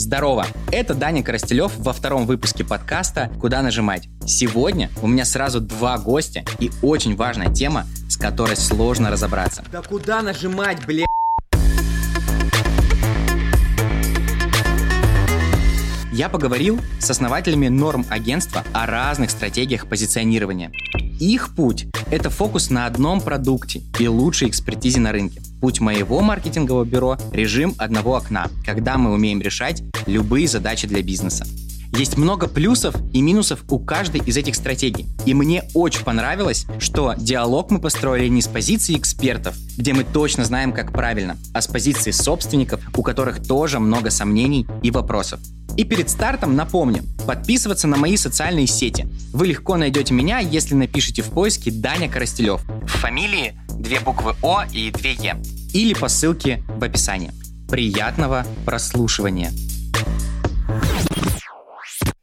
Здорово! Это Даня Коростелев во втором выпуске подкаста «Куда нажимать?». Сегодня у меня сразу два гостя и очень важная тема, с которой сложно разобраться. Да куда нажимать, бля? Я поговорил с основателями норм агентства о разных стратегиях позиционирования. Их путь – это фокус на одном продукте и лучшей экспертизе на рынке. Путь моего маркетингового бюро – режим одного окна, когда мы умеем решать любые задачи для бизнеса. Есть много плюсов и минусов у каждой из этих стратегий. И мне очень понравилось, что диалог мы построили не с позиции экспертов, где мы точно знаем, как правильно, а с позиции собственников, у которых тоже много сомнений и вопросов. И перед стартом напомню, подписываться на мои социальные сети. Вы легко найдете меня, если напишите в поиске Даня Коростелев. В фамилии две буквы О и две Е. Или по ссылке в описании. Приятного прослушивания.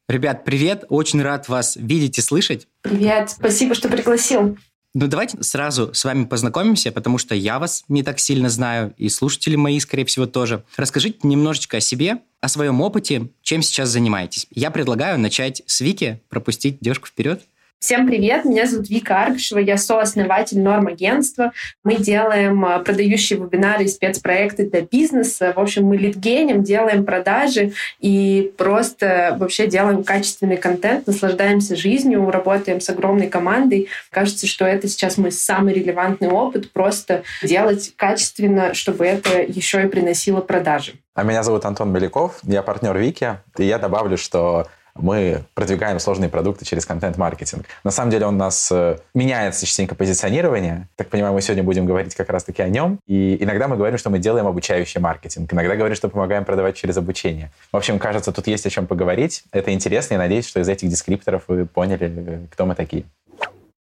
Ребят, привет! Очень рад вас видеть и слышать. Привет, спасибо, что пригласил. Ну, давайте сразу с вами познакомимся, потому что я вас не так сильно знаю, и слушатели мои, скорее всего, тоже. Расскажите немножечко о себе, о своем опыте, чем сейчас занимаетесь. Я предлагаю начать с Вики, пропустить девушку вперед. Всем привет, меня зовут Вика Аргашева, я сооснователь норм агентства. Мы делаем а, продающие вебинары и спецпроекты для бизнеса. В общем, мы лидгеним, делаем продажи и просто вообще делаем качественный контент, наслаждаемся жизнью, работаем с огромной командой. Кажется, что это сейчас мой самый релевантный опыт, просто делать качественно, чтобы это еще и приносило продажи. А меня зовут Антон Беляков, я партнер Вики, и я добавлю, что мы продвигаем сложные продукты через контент-маркетинг. На самом деле у нас э, меняется частенько позиционирование. Так понимаю, мы сегодня будем говорить как раз-таки о нем. И иногда мы говорим, что мы делаем обучающий маркетинг. Иногда говорим, что помогаем продавать через обучение. В общем, кажется, тут есть о чем поговорить. Это интересно, и надеюсь, что из этих дескрипторов вы поняли, э, кто мы такие.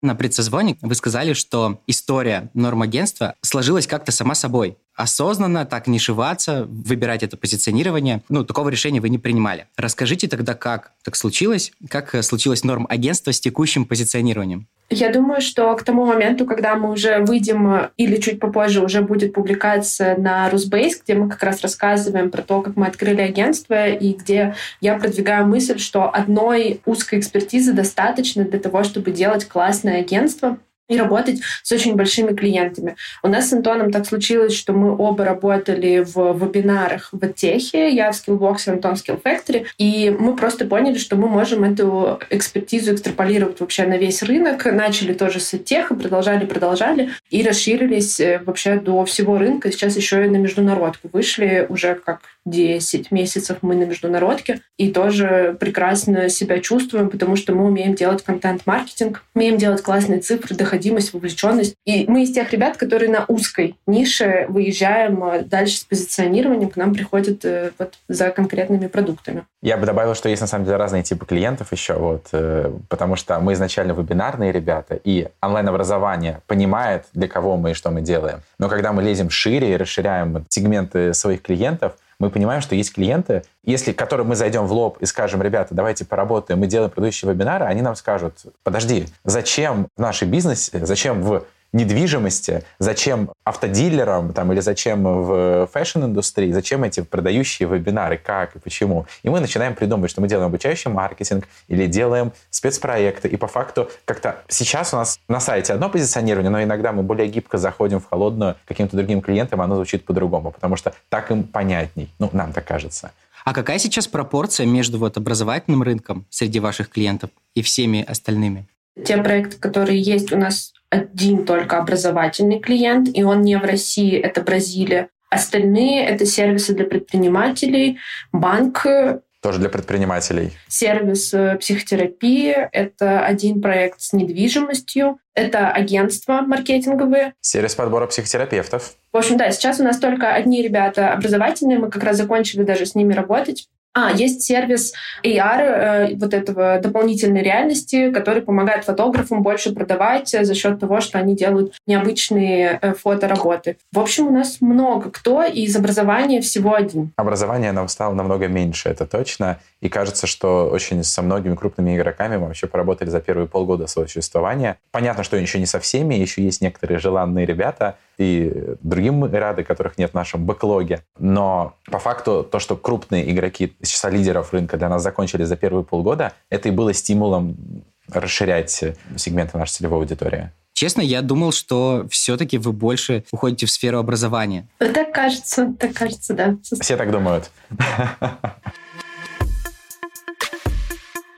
На предсозвоне вы сказали, что история норм-агентства сложилась как-то сама собой осознанно так нишеваться, выбирать это позиционирование. Ну, такого решения вы не принимали. Расскажите тогда, как так случилось, как случилось норм агентства с текущим позиционированием? Я думаю, что к тому моменту, когда мы уже выйдем или чуть попозже уже будет публикация на Русбейс, где мы как раз рассказываем про то, как мы открыли агентство и где я продвигаю мысль, что одной узкой экспертизы достаточно для того, чтобы делать классное агентство, и работать с очень большими клиентами. У нас с Антоном так случилось, что мы оба работали в вебинарах в Техе, я в Skillbox, Антон в Skill Factory, и мы просто поняли, что мы можем эту экспертизу экстраполировать вообще на весь рынок. Начали тоже с Теха, продолжали, продолжали, и расширились э, вообще до всего рынка. Сейчас еще и на международку вышли уже как 10 месяцев мы на международке и тоже прекрасно себя чувствуем, потому что мы умеем делать контент-маркетинг, умеем делать классные цифры, доходимость, вовлеченность. И мы из тех ребят, которые на узкой нише выезжаем а дальше с позиционированием, к нам приходят э, вот за конкретными продуктами. Я бы добавил, что есть на самом деле разные типы клиентов еще, вот, э, потому что мы изначально вебинарные ребята, и онлайн-образование понимает, для кого мы и что мы делаем. Но когда мы лезем шире и расширяем сегменты своих клиентов, мы понимаем, что есть клиенты, если к которым мы зайдем в лоб и скажем, ребята, давайте поработаем, мы делаем предыдущие вебинары, они нам скажут, подожди, зачем в нашей бизнесе, зачем в недвижимости, зачем автодилерам там, или зачем в фэшн-индустрии, зачем эти продающие вебинары, как и почему. И мы начинаем придумывать, что мы делаем обучающий маркетинг или делаем спецпроекты. И по факту как-то сейчас у нас на сайте одно позиционирование, но иногда мы более гибко заходим в холодную каким-то другим клиентам, оно звучит по-другому, потому что так им понятней. Ну, нам так кажется. А какая сейчас пропорция между вот образовательным рынком среди ваших клиентов и всеми остальными? Те проекты, которые есть у нас один только образовательный клиент, и он не в России, это Бразилия. Остальные — это сервисы для предпринимателей, банк, тоже для предпринимателей. Сервис э, психотерапии — это один проект с недвижимостью. Это агентства маркетинговые. Сервис подбора психотерапевтов. В общем, да, сейчас у нас только одни ребята образовательные. Мы как раз закончили даже с ними работать. А, есть сервис AR, э, вот этого дополнительной реальности, который помогает фотографам больше продавать за счет того, что они делают необычные э, фотоработы. В общем, у нас много кто, и из образования всего один. Образование нам стало намного меньше, это точно. И кажется, что очень со многими крупными игроками мы вообще поработали за первые полгода своего существования. Понятно, что еще не со всеми, еще есть некоторые желанные ребята, и другим мы рады, которых нет в нашем бэклоге. Но по факту то, что крупные игроки из числа лидеров рынка для нас закончили за первые полгода, это и было стимулом расширять сегменты нашей целевой аудитории. Честно, я думал, что все-таки вы больше уходите в сферу образования. Так кажется, так кажется, да. Все так думают.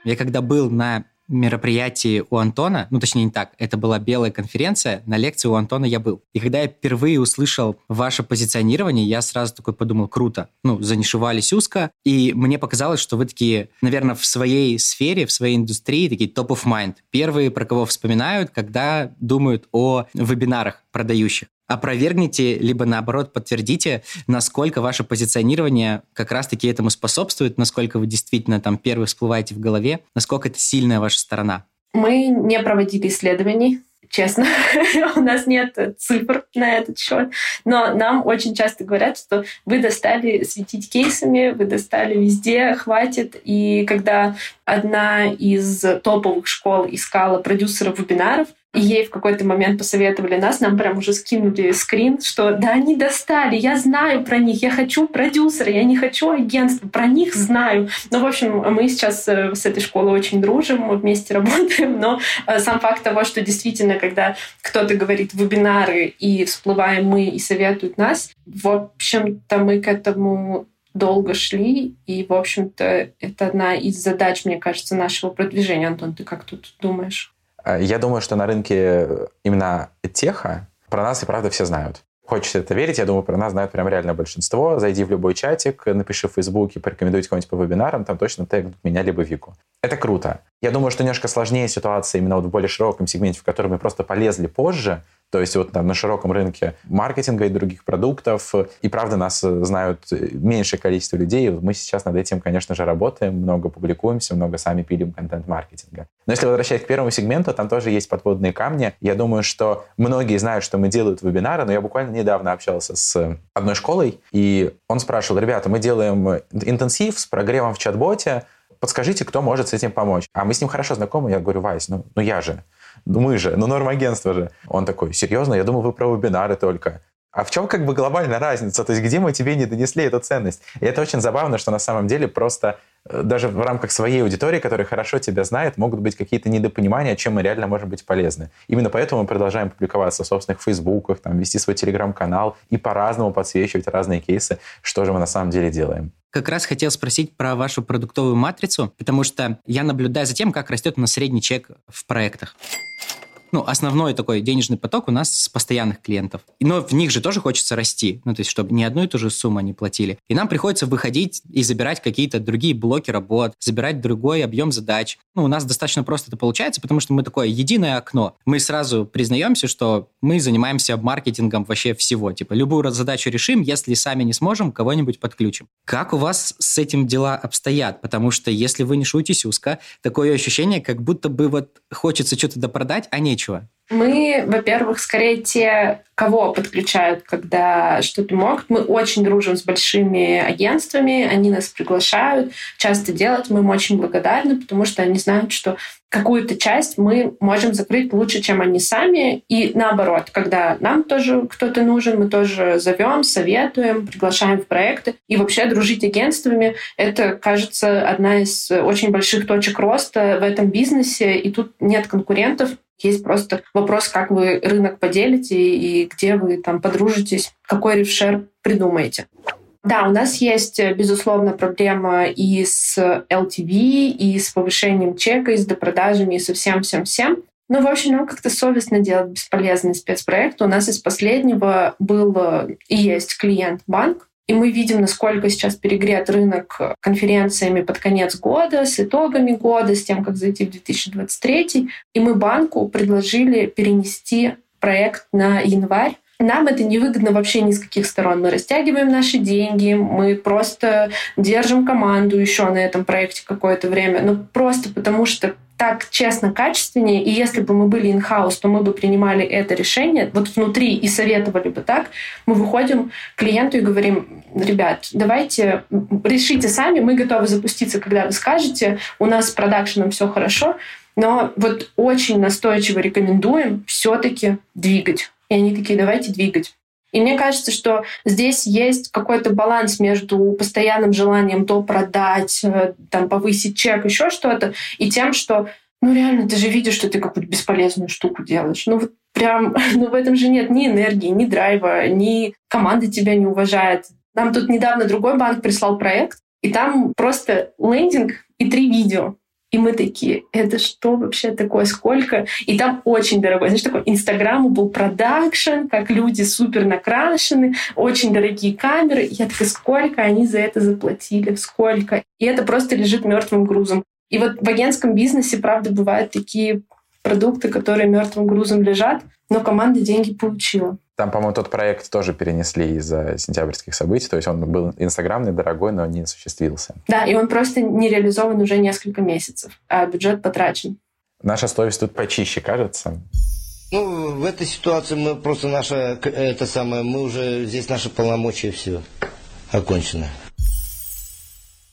Я когда был на мероприятии у Антона, ну, точнее, не так, это была белая конференция, на лекции у Антона я был. И когда я впервые услышал ваше позиционирование, я сразу такой подумал, круто. Ну, занишевались узко, и мне показалось, что вы такие, наверное, в своей сфере, в своей индустрии такие top of mind. Первые, про кого вспоминают, когда думают о вебинарах продающих опровергните, либо наоборот подтвердите, насколько ваше позиционирование как раз-таки этому способствует, насколько вы действительно там первый всплываете в голове, насколько это сильная ваша сторона. Мы не проводили исследований, честно. У нас нет цифр на этот счет. Но нам очень часто говорят, что вы достали светить кейсами, вы достали везде, хватит. И когда одна из топовых школ искала продюсеров вебинаров, и ей в какой-то момент посоветовали нас, нам прям уже скинули скрин, что да, они достали, я знаю про них, я хочу продюсера, я не хочу агентства, про них знаю. Ну, в общем, мы сейчас э, с этой школой очень дружим, мы вместе работаем, но э, сам факт того, что действительно, когда кто-то говорит вебинары, и всплываем мы и советуют нас, в общем-то, мы к этому долго шли, и, в общем-то, это одна из задач, мне кажется, нашего продвижения. Антон, ты как тут думаешь? Э, я думаю, что на рынке именно теха про нас и правда все знают. Хочется это верить, я думаю, про нас знают прям реально большинство. Зайди в любой чатик, напиши в Фейсбуке, порекомендуйте кого-нибудь по вебинарам, там точно тегнут меня либо Вику. Это круто. Я думаю, что немножко сложнее ситуация именно вот в более широком сегменте, в который мы просто полезли позже, то есть вот там на широком рынке маркетинга и других продуктов. И правда нас знают меньшее количество людей. Мы сейчас над этим, конечно же, работаем, много публикуемся, много сами пилим контент маркетинга. Но если возвращаясь к первому сегменту, там тоже есть подводные камни. Я думаю, что многие знают, что мы делают вебинары, но я буквально недавно общался с одной школой, и он спрашивал, ребята, мы делаем интенсив с прогревом в чат-боте, подскажите, кто может с этим помочь. А мы с ним хорошо знакомы, я говорю, Вась, ну, ну я же. Ну мы же, ну норм агентство же. Он такой, серьезно? Я думал, вы про вебинары только. А в чем как бы глобальная разница? То есть где мы тебе не донесли эту ценность? И это очень забавно, что на самом деле просто э, даже в рамках своей аудитории, которая хорошо тебя знает, могут быть какие-то недопонимания, чем мы реально можем быть полезны. Именно поэтому мы продолжаем публиковаться в собственных фейсбуках, там, вести свой телеграм-канал и по-разному подсвечивать разные кейсы, что же мы на самом деле делаем. Как раз хотел спросить про вашу продуктовую матрицу, потому что я наблюдаю за тем, как растет у нас средний чек в проектах ну, основной такой денежный поток у нас с постоянных клиентов. Но в них же тоже хочется расти, ну, то есть, чтобы не одну и ту же сумму они платили. И нам приходится выходить и забирать какие-то другие блоки работ, забирать другой объем задач. Ну, у нас достаточно просто это получается, потому что мы такое единое окно. Мы сразу признаемся, что мы занимаемся маркетингом вообще всего. Типа, любую задачу решим, если сами не сможем, кого-нибудь подключим. Как у вас с этим дела обстоят? Потому что если вы не шутите узко, такое ощущение, как будто бы вот хочется что-то допродать, а нечего нечего? Мы, во-первых, скорее те, кого подключают, когда что-то могут. Мы очень дружим с большими агентствами, они нас приглашают часто делать. Мы им очень благодарны, потому что они знают, что какую-то часть мы можем закрыть лучше, чем они сами. И наоборот, когда нам тоже кто-то нужен, мы тоже зовем, советуем, приглашаем в проекты. И вообще дружить агентствами — это, кажется, одна из очень больших точек роста в этом бизнесе. И тут нет конкурентов. Есть просто вопрос, как вы рынок поделите и где вы там подружитесь, какой рефшер придумаете. Да, у нас есть, безусловно, проблема и с LTV, и с повышением чека, и с допродажами, и со всем-всем-всем. Ну, в общем, нам как-то совестно делать бесполезный спецпроект. У нас из последнего был и есть клиент-банк, и мы видим, насколько сейчас перегрет рынок конференциями под конец года, с итогами года, с тем, как зайти в 2023. И мы банку предложили перенести проект на январь, нам это невыгодно вообще ни с каких сторон. Мы растягиваем наши деньги, мы просто держим команду еще на этом проекте какое-то время. Ну, просто потому что так честно, качественнее, и если бы мы были in-house, то мы бы принимали это решение вот внутри и советовали бы так, мы выходим к клиенту и говорим, ребят, давайте решите сами, мы готовы запуститься, когда вы скажете, у нас с продакшеном все хорошо, но вот очень настойчиво рекомендуем все-таки двигать И они такие, давайте двигать. И мне кажется, что здесь есть какой-то баланс между постоянным желанием то продать, э, там, повысить чек, еще что-то, и тем, что ну реально, ты же видишь, что ты какую-то бесполезную штуку делаешь. Ну вот прям, ну в этом же нет ни энергии, ни драйва, ни команда тебя не уважает. Нам тут недавно другой банк прислал проект, и там просто лендинг и три видео. И мы такие, это что вообще такое, сколько? И там очень дорогой, знаешь, такой Инстаграму был продакшн, как люди супер накрашены, очень дорогие камеры. И я такая, сколько они за это заплатили, сколько? И это просто лежит мертвым грузом. И вот в агентском бизнесе, правда, бывают такие продукты, которые мертвым грузом лежат, но команда деньги получила. Там, по-моему, тот проект тоже перенесли из-за сентябрьских событий. То есть он был инстаграмный, дорогой, но не осуществился. Да, и он просто не реализован уже несколько месяцев, а бюджет потрачен. Наша совесть тут почище, кажется. Ну, в этой ситуации мы просто наша, это самое, мы уже, здесь наши полномочия все окончено.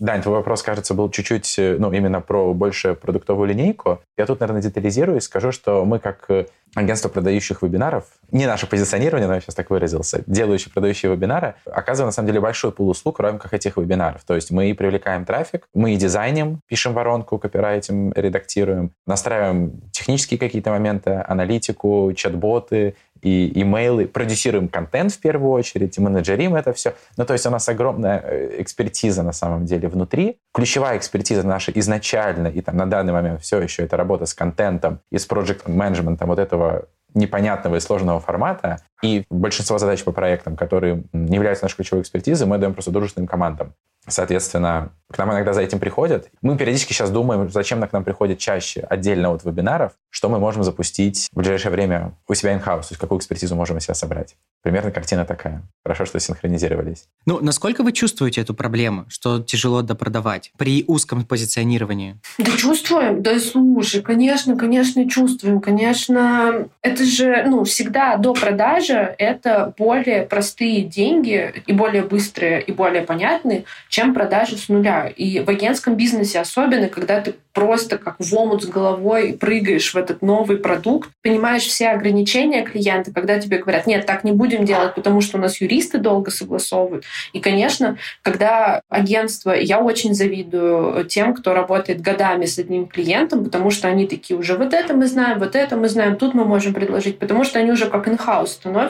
Дань, твой вопрос, кажется, был чуть-чуть, э, ну, именно про больше продуктовую линейку. Я тут, наверное, детализирую и скажу, что мы как э, агентство продающих вебинаров, не наше позиционирование, но я сейчас так выразился, делающие продающие вебинары, оказываем, на самом деле, большой пул услуг в рамках этих вебинаров. То есть мы и привлекаем трафик, мы и дизайним, пишем воронку, копирайтим, редактируем, настраиваем технические какие-то моменты, аналитику, чат-боты, и имейлы, продюсируем контент в первую очередь, и менеджерим это все. Ну, то есть у нас огромная э, экспертиза на самом деле внутри. Ключевая экспертиза наша изначально, и там на данный момент все еще это работа с контентом и с проект менеджментом вот этого непонятного и сложного формата. И большинство задач по проектам, которые не являются нашей ключевой экспертизой, мы даем просто дружественным командам. Соответственно, к нам иногда за этим приходят. Мы периодически сейчас думаем, зачем к нам приходит чаще отдельно от вебинаров, что мы можем запустить в ближайшее время у себя in-house, то есть какую экспертизу можем у себя собрать. Примерно картина такая. Хорошо, что синхронизировались. Ну, насколько вы чувствуете эту проблему, что тяжело допродавать при узком позиционировании? Да чувствуем. Да слушай, конечно, конечно, чувствуем. Конечно, это же, ну, всегда до продажи это более простые деньги и более быстрые, и более понятные, чем продажи с нуля. И в агентском бизнесе особенно, когда ты просто как в омут с головой прыгаешь в этот новый продукт, понимаешь все ограничения клиента, когда тебе говорят, нет, так не будем делать, потому что у нас юристы долго согласовывают. И, конечно, когда агентство, я очень завидую тем, кто работает годами с одним клиентом, потому что они такие уже, вот это мы знаем, вот это мы знаем, тут мы можем предложить, потому что они уже как инхаус становятся,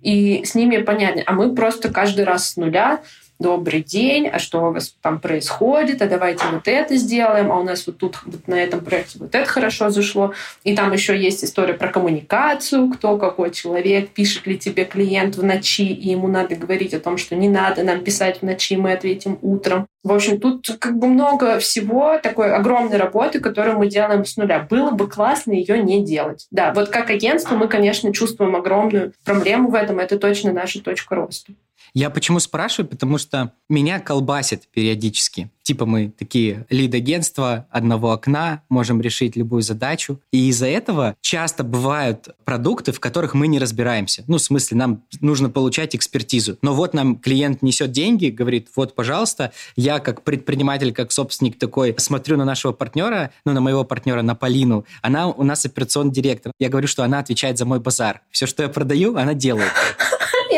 и с ними понятно. А мы просто каждый раз с нуля добрый день, а что у вас там происходит, а давайте вот это сделаем, а у нас вот тут вот на этом проекте вот это хорошо зашло. И там еще есть история про коммуникацию, кто какой человек, пишет ли тебе клиент в ночи, и ему надо говорить о том, что не надо нам писать в ночи, мы ответим утром. В общем, тут как бы много всего, такой огромной работы, которую мы делаем с нуля. Было бы классно ее не делать. Да, вот как агентство мы, конечно, чувствуем огромную проблему в этом. Это точно наша точка роста. Я почему спрашиваю? Потому что меня колбасит периодически. Типа мы такие лид-агентства одного окна, можем решить любую задачу. И из-за этого часто бывают продукты, в которых мы не разбираемся. Ну, в смысле, нам нужно получать экспертизу. Но вот нам клиент несет деньги, говорит, вот, пожалуйста, я как предприниматель, как собственник такой, смотрю на нашего партнера, ну, на моего партнера, на Полину. Она у нас операционный директор. Я говорю, что она отвечает за мой базар. Все, что я продаю, она делает.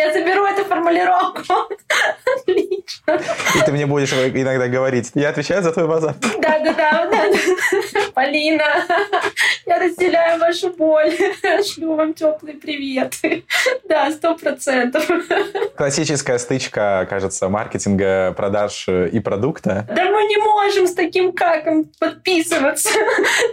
Я заберу эту формулировку. И ты мне будешь иногда говорить, я отвечаю за твой базар. Да, да, да. Полина, я разделяю вашу боль. Шлю вам теплый привет. Да, сто процентов. Классическая стычка, кажется, маркетинга, продаж и продукта. Да мы не можем с таким каком подписываться.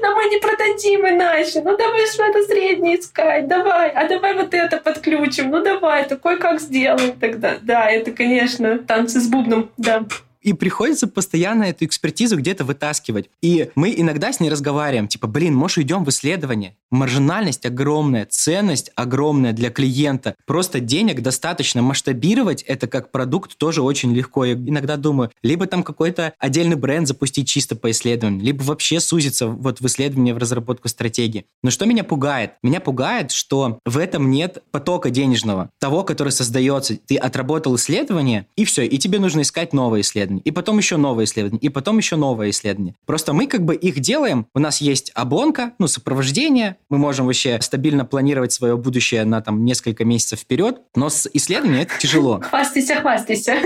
Да мы не продадим иначе. Ну давай что-то среднее искать. Давай. А давай вот это подключим. Ну давай, такой как сделаем тогда. Да, это, конечно, танцы с бубном. Да и приходится постоянно эту экспертизу где-то вытаскивать. И мы иногда с ней разговариваем, типа, блин, может, идем в исследование? Маржинальность огромная, ценность огромная для клиента. Просто денег достаточно. Масштабировать это как продукт тоже очень легко. Я иногда думаю, либо там какой-то отдельный бренд запустить чисто по исследованию, либо вообще сузиться вот в исследование, в разработку стратегии. Но что меня пугает? Меня пугает, что в этом нет потока денежного, того, который создается. Ты отработал исследование, и все, и тебе нужно искать новое исследование исследование, и потом еще новое исследование, и потом еще новое исследование. Просто мы как бы их делаем, у нас есть обонка, ну, сопровождение, мы можем вообще стабильно планировать свое будущее на там несколько месяцев вперед, но с исследованием это тяжело. Хвастайся, хвастайся.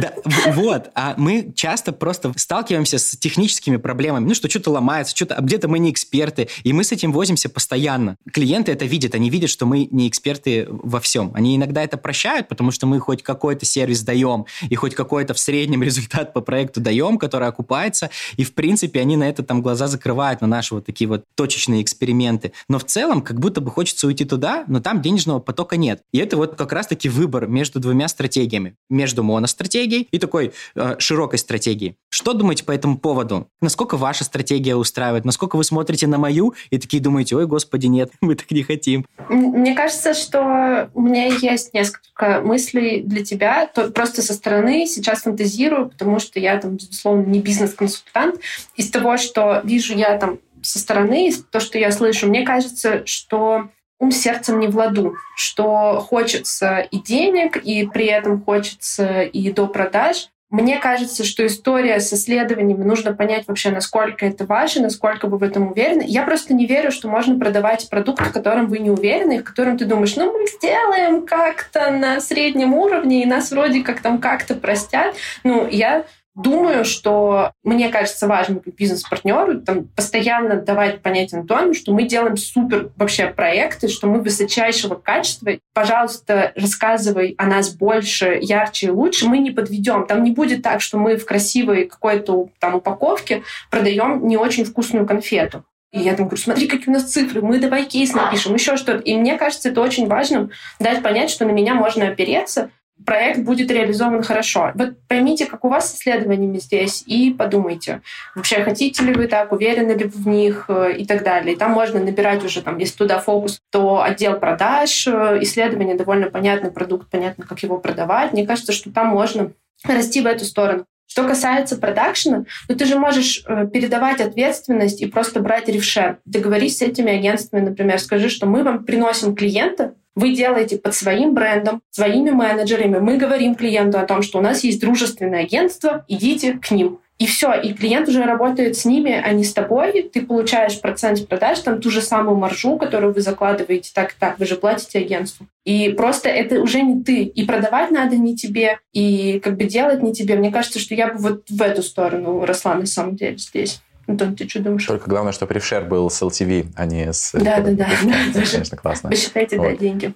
Да, вот, а мы часто просто сталкиваемся с техническими проблемами, ну, что что-то ломается, что-то, а где-то мы не эксперты, и мы с этим возимся постоянно. Клиенты это видят, они видят, что мы не эксперты во всем. Они иногда это прощают, потому что мы хоть какой-то сервис даем, и хоть какой-то в среднем результат по проекту даем, который окупается, и, в принципе, они на это там глаза закрывают, на наши вот такие вот точечные эксперименты. Но в целом, как будто бы хочется уйти туда, но там денежного потока нет. И это вот как раз-таки выбор между двумя стратегиями. Между моностратегией и такой э, широкой стратегией. Что думаете по этому поводу? Насколько ваша стратегия устраивает? Насколько вы смотрите на мою и такие думаете, ой, господи, нет, мы так не хотим? Мне кажется, что у меня есть несколько мыслей для тебя. То просто со стороны сейчас фантазирую, потому что я там, безусловно, не бизнес-консультант. Из того, что вижу я там со стороны, то, что я слышу, мне кажется, что ум сердцем не в ладу, что хочется и денег, и при этом хочется и до продаж. Мне кажется, что история с исследованиями нужно понять вообще, насколько это важно, насколько вы в этом уверены. Я просто не верю, что можно продавать продукт, в котором вы не уверены, в котором ты думаешь, ну мы сделаем как-то на среднем уровне, и нас вроде как там как-то простят. Ну, я Думаю, что мне кажется важным бизнес-партнеру там, постоянно давать понять Антону, что мы делаем супер вообще проекты, что мы высочайшего качества. Пожалуйста, рассказывай о нас больше, ярче и лучше. Мы не подведем. Там не будет так, что мы в красивой какой-то там упаковке продаем не очень вкусную конфету. И я там говорю, смотри, какие у нас цифры, мы давай кейс напишем, еще что-то. И мне кажется, это очень важно дать понять, что на меня можно опереться, проект будет реализован хорошо. Вот поймите, как у вас с исследованиями здесь, и подумайте, вообще хотите ли вы так, уверены ли вы в них э, и так далее. И там можно набирать уже, там, если туда фокус, то отдел продаж, э, исследование довольно понятный продукт, понятно, как его продавать. Мне кажется, что там можно расти в эту сторону. Что касается продакшена, ну ты же можешь э, передавать ответственность и просто брать ревшер. Договорись с этими агентствами, например, скажи, что мы вам приносим клиента, вы делаете под своим брендом, своими менеджерами. Мы говорим клиенту о том, что у нас есть дружественное агентство, идите к ним. И все, и клиент уже работает с ними, а не с тобой. Ты получаешь процент с продаж, там ту же самую маржу, которую вы закладываете, так так, вы же платите агентству. И просто это уже не ты. И продавать надо не тебе, и как бы делать не тебе. Мне кажется, что я бы вот в эту сторону росла на самом деле здесь. Антон, ты что думаешь? Только главное, чтобы рефшер был с LTV, а не с... Да, да, да. Конечно, классно. Вы считаете, да, деньги.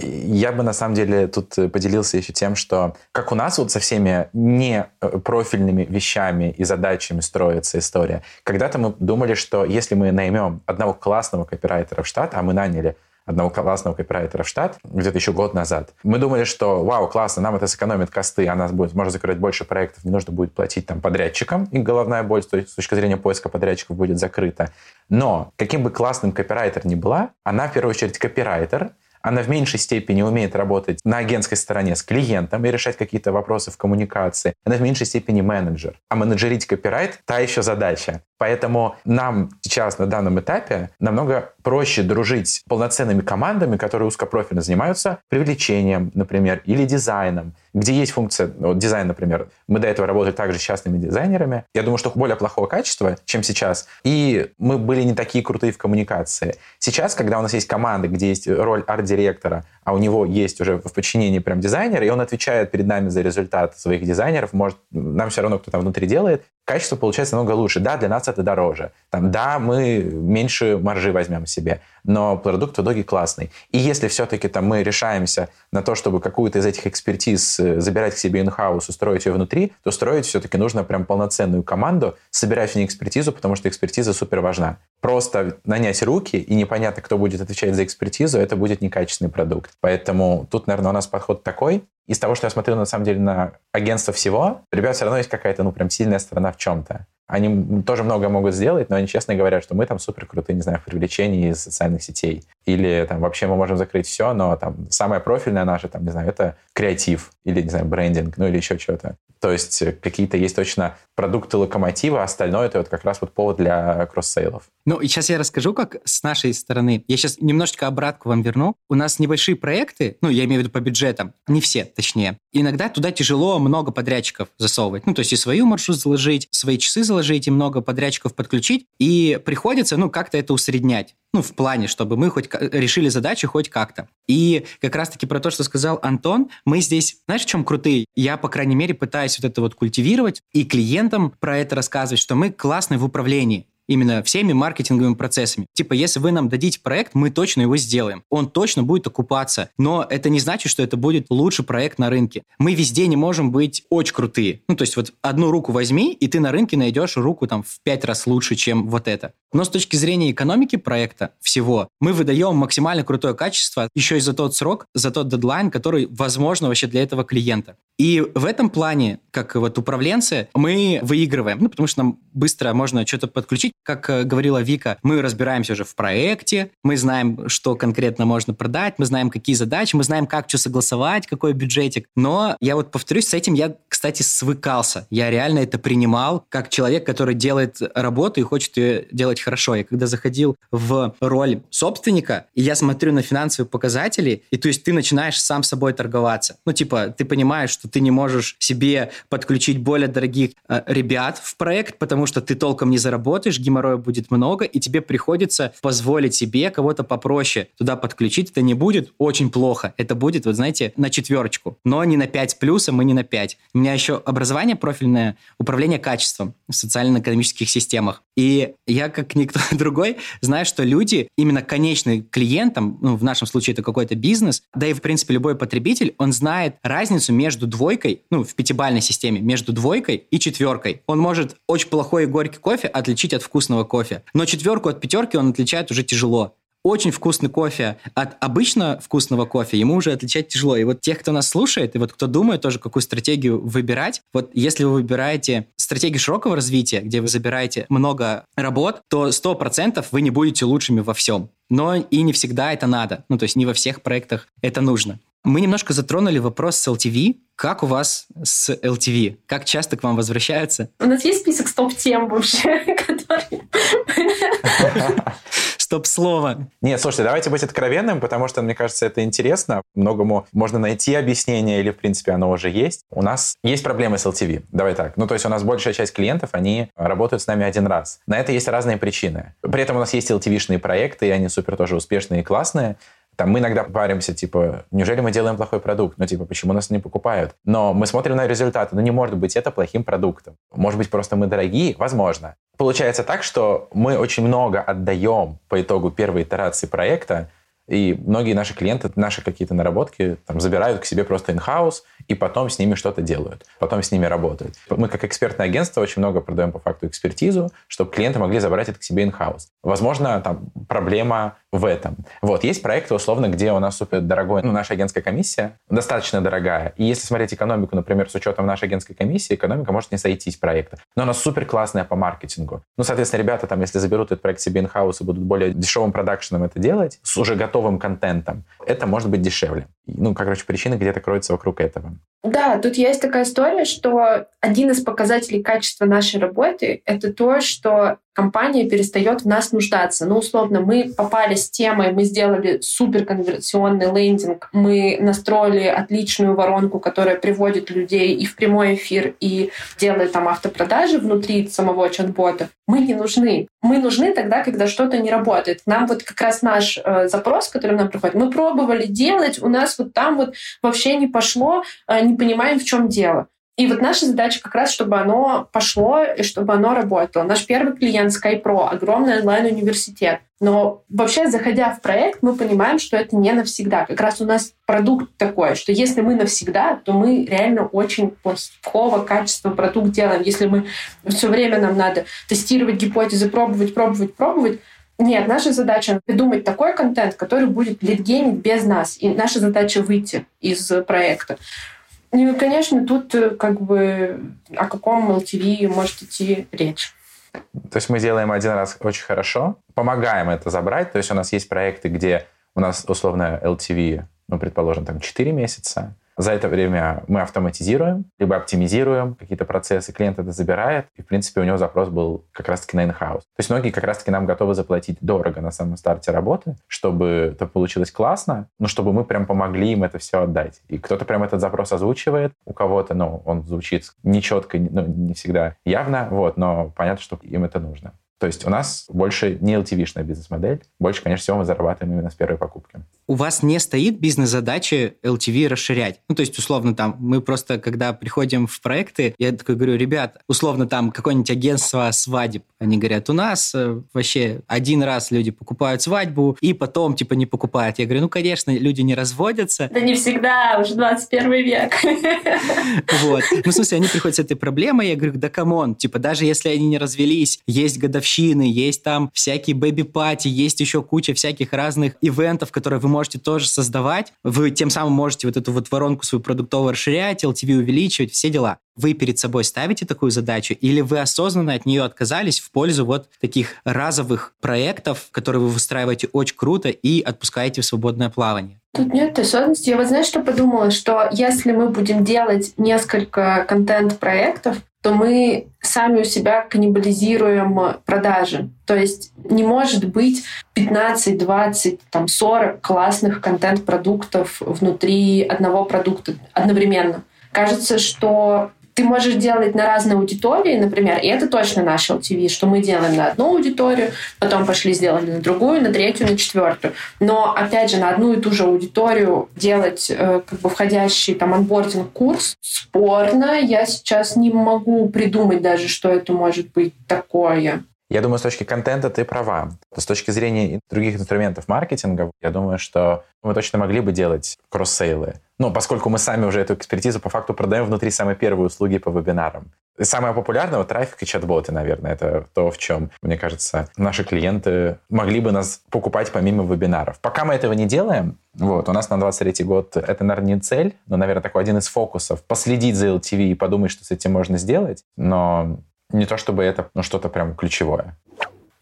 Я бы на самом деле тут поделился еще тем, что как у нас вот со всеми не э, профильными вещами и задачами строится история. Когда-то мы думали, что если мы наймем одного классного копирайтера в штат, а мы наняли одного классного копирайтера в штат где-то еще год назад. Мы думали, что вау, классно, нам это сэкономит косты, а нас будет, можно закрыть больше проектов, не нужно будет платить там подрядчикам, и головная боль с точки зрения поиска подрядчиков будет закрыта. Но каким бы классным копирайтер ни была, она в первую очередь копирайтер, она в меньшей степени умеет работать на агентской стороне с клиентом и решать какие-то вопросы в коммуникации. Она в меньшей степени менеджер. А менеджерить копирайт — та еще задача. Поэтому нам сейчас на данном этапе намного проще дружить с полноценными командами, которые узкопрофильно занимаются привлечением, например, или дизайном, где есть функция, ну, вот дизайн, например. Мы до этого работали также с частными дизайнерами. Я думаю, что более плохого качества, чем сейчас. И мы были не такие крутые в коммуникации. Сейчас, когда у нас есть команда, где есть роль арт-директора, а у него есть уже в подчинении прям дизайнер, и он отвечает перед нами за результат своих дизайнеров, может, нам все равно кто там внутри делает, качество получается намного лучше. Да, для нас это дороже. Там, да, мы меньше маржи возьмем себе, но продукт в итоге классный. И если все-таки там мы решаемся на то, чтобы какую-то из этих экспертиз э, забирать к себе in-house, устроить ее внутри, то строить все-таки нужно прям полноценную команду, собирать в ней экспертизу, потому что экспертиза супер важна. Просто нанять руки и непонятно, кто будет отвечать за экспертизу, это будет некачественный продукт. Поэтому тут, наверное, у нас подход такой. Из того, что я смотрю, на самом деле, на агентство всего, ребят все равно есть какая-то, ну, прям сильная сторона в чем-то. Они тоже много могут сделать, но они честно говорят, что мы там супер крутые, не знаю, в привлечении из социальных сетей. Или там вообще мы можем закрыть все, но там самое профильное наше, там, не знаю, это креатив или, не знаю, брендинг, ну или еще что-то. То есть какие-то есть точно продукты локомотива, остальное это вот как раз вот повод для кросс-сейлов. Ну, и сейчас я расскажу, как с нашей стороны. Я сейчас немножечко обратку вам верну. У нас небольшие проекты, ну, я имею в виду по бюджетам, не все, точнее. Иногда туда тяжело много подрядчиков засовывать. Ну, то есть и свою маршрут заложить, свои часы заложить, и много подрядчиков подключить. И приходится, ну, как-то это усреднять. Ну, в плане, чтобы мы хоть решили задачу хоть как-то. И как раз-таки про то, что сказал Антон, мы здесь, знаешь, в чем крутые? Я, по крайней мере, пытаюсь вот это вот культивировать и клиентам про это рассказывать, что мы классные в управлении именно всеми маркетинговыми процессами. Типа, если вы нам дадите проект, мы точно его сделаем. Он точно будет окупаться. Но это не значит, что это будет лучший проект на рынке. Мы везде не можем быть очень крутые. Ну, то есть вот одну руку возьми, и ты на рынке найдешь руку там в пять раз лучше, чем вот это. Но с точки зрения экономики проекта всего, мы выдаем максимально крутое качество еще и за тот срок, за тот дедлайн, который возможно вообще для этого клиента. И в этом плане, как вот управленцы, мы выигрываем, ну, потому что нам быстро можно что-то подключить. Как э, говорила Вика, мы разбираемся уже в проекте, мы знаем, что конкретно можно продать, мы знаем, какие задачи, мы знаем, как что согласовать, какой бюджетик. Но я вот повторюсь, с этим я, кстати, свыкался. Я реально это принимал как человек, который делает работу и хочет ее делать хорошо. Я когда заходил в роль собственника, и я смотрю на финансовые показатели, и то есть ты начинаешь сам собой торговаться. Ну, типа, ты понимаешь, что ты не можешь себе подключить более дорогих э, ребят в проект, потому что ты толком не заработаешь, геморроя будет много, и тебе приходится позволить себе кого-то попроще туда подключить. Это не будет очень плохо. Это будет, вот знаете, на четверочку. Но не на 5 плюсом и не на 5. У меня еще образование профильное, управление качеством в социально-экономических системах. И я, как никто другой, знаю, что люди, именно конечный клиентам, ну, в нашем случае это какой-то бизнес, да и, в принципе, любой потребитель, он знает разницу между двойкой, ну, в пятибалльной системе, между двойкой и четверкой. Он может очень плохой и горький кофе отличить от вкусного кофе. Но четверку от пятерки он отличает уже тяжело очень вкусный кофе от обычно вкусного кофе ему уже отличать тяжело. И вот тех, кто нас слушает, и вот кто думает тоже, какую стратегию выбирать, вот если вы выбираете стратегию широкого развития, где вы забираете много работ, то 100% вы не будете лучшими во всем. Но и не всегда это надо. Ну, то есть не во всех проектах это нужно. Мы немножко затронули вопрос с LTV. Как у вас с LTV? Как часто к вам возвращаются? У нас есть список стоп-тем вообще, которые... Стоп-слово. Нет, слушайте, давайте быть откровенным, потому что, мне кажется, это интересно. Многому можно найти объяснение, или, в принципе, оно уже есть. У нас есть проблемы с LTV. Давай так. Ну, то есть у нас большая часть клиентов, они работают с нами один раз. На это есть разные причины. При этом у нас есть LTV-шные проекты, и они супер тоже успешные и классные. Там мы иногда паримся, типа, неужели мы делаем плохой продукт? Ну, типа, почему нас не покупают? Но мы смотрим на результаты. Ну, не может быть это плохим продуктом. Может быть, просто мы дорогие? Возможно. Получается так, что мы очень много отдаем по итогу первой итерации проекта, и многие наши клиенты наши какие-то наработки там, забирают к себе просто in-house, и потом с ними что-то делают, потом с ними работают. Мы как экспертное агентство очень много продаем по факту экспертизу, чтобы клиенты могли забрать это к себе in-house. Возможно, там проблема в этом. Вот, есть проекты, условно, где у нас супер дорогой, ну, наша агентская комиссия достаточно дорогая. И если смотреть экономику, например, с учетом нашей агентской комиссии, экономика может не сойтись проекта. Но она супер классная по маркетингу. Ну, соответственно, ребята там, если заберут этот проект себе in-house и будут более дешевым продакшеном это делать, с уже готовым контентом, это может быть дешевле. Ну, короче, причины где-то кроются вокруг этого. Да, тут есть такая история, что один из показателей качества нашей работы — это то, что компания перестает в нас нуждаться. Ну, условно, мы попали с темой, мы сделали суперконверсионный лендинг, мы настроили отличную воронку, которая приводит людей и в прямой эфир, и делает там автопродажи внутри самого чат-бота. Мы не нужны. Мы нужны тогда, когда что-то не работает. Нам вот как раз наш э, запрос, который нам приходит, мы пробовали делать, у нас вот там вот вообще не пошло, э, не понимаем, в чем дело. И вот наша задача как раз, чтобы оно пошло и чтобы оно работало. Наш первый клиент SkyPro, огромный онлайн-университет. Но вообще, заходя в проект, мы понимаем, что это не навсегда. Как раз у нас продукт такой, что если мы навсегда, то мы реально очень плохого качества продукт делаем. Если мы все время нам надо тестировать гипотезы, пробовать, пробовать, пробовать, нет, наша задача придумать такой контент, который будет лидгейнить без нас. И наша задача выйти из проекта. Ну конечно, тут э, как бы о каком LTV может идти речь. То есть мы делаем один раз очень хорошо, помогаем это забрать. То есть у нас есть проекты, где у нас условно LTV, ну, предположим, там 4 месяца, За это время мы автоматизируем, либо оптимизируем какие-то процессы, клиент это забирает, и, в принципе, у него запрос был как раз-таки на in-house. То есть многие как раз-таки нам готовы заплатить дорого на самом старте работы, чтобы это получилось классно, но чтобы мы прям помогли им это все отдать. И кто-то прям этот запрос озвучивает, у кого-то, ну, он звучит нечетко, ну, не всегда явно, вот, но понятно, что им это нужно. То есть у нас больше не LTV-шная бизнес-модель, больше, конечно, всего мы зарабатываем именно с первой покупки. У вас не стоит бизнес-задачи LTV расширять? Ну, то есть, условно, там, мы просто, когда приходим в проекты, я такой говорю, ребят, условно, там, какое-нибудь агентство свадеб, они говорят, у нас э, вообще один раз люди покупают свадьбу, и потом, типа, не покупают. Я говорю, ну, конечно, люди не разводятся. Да не всегда, уже 21 век. Вот. Ну, в смысле, они приходят с этой проблемой, я говорю, да come on, типа, даже если они не развелись, есть годовщина годовщины, есть там всякие baby-party, есть еще куча всяких разных ивентов, которые вы можете тоже создавать. Вы тем самым можете вот эту вот воронку свою продуктовую расширять, LTV увеличивать, все дела. Вы перед собой ставите такую задачу или вы осознанно от нее отказались в пользу вот таких разовых проектов, которые вы выстраиваете очень круто и отпускаете в свободное плавание? Тут нет осознанности. Я вот знаешь, что подумала? Что если мы будем делать несколько контент-проектов, то мы сами у себя каннибализируем продажи. То есть не может быть 15, 20, там 40 классных контент-продуктов внутри одного продукта одновременно. Кажется, что ты можешь делать на разные аудитории, например, и это точно наш LTV, что мы делаем на одну аудиторию, потом пошли сделали на другую, на третью, на четвертую. Но, опять же, на одну и ту же аудиторию делать э, как бы входящий там анбординг курс спорно. Я сейчас не могу придумать даже, что это может быть такое. Я думаю, с точки контента ты права. С точки зрения других инструментов маркетинга, я думаю, что мы точно могли бы делать кросс-сейлы. Ну, поскольку мы сами уже эту экспертизу по факту продаем внутри самой первой услуги по вебинарам. И самое популярное вот трафик и чат-боты, наверное, это то, в чем, мне кажется, наши клиенты могли бы нас покупать помимо вебинаров. Пока мы этого не делаем, вот, у нас на 23 год это, наверное, не цель, но, наверное, такой один из фокусов. Последить за LTV и подумать, что с этим можно сделать. Но не то чтобы это ну, что-то прям ключевое.